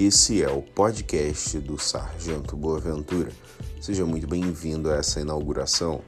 Esse é o podcast do Sargento Boaventura. Seja muito bem-vindo a essa inauguração.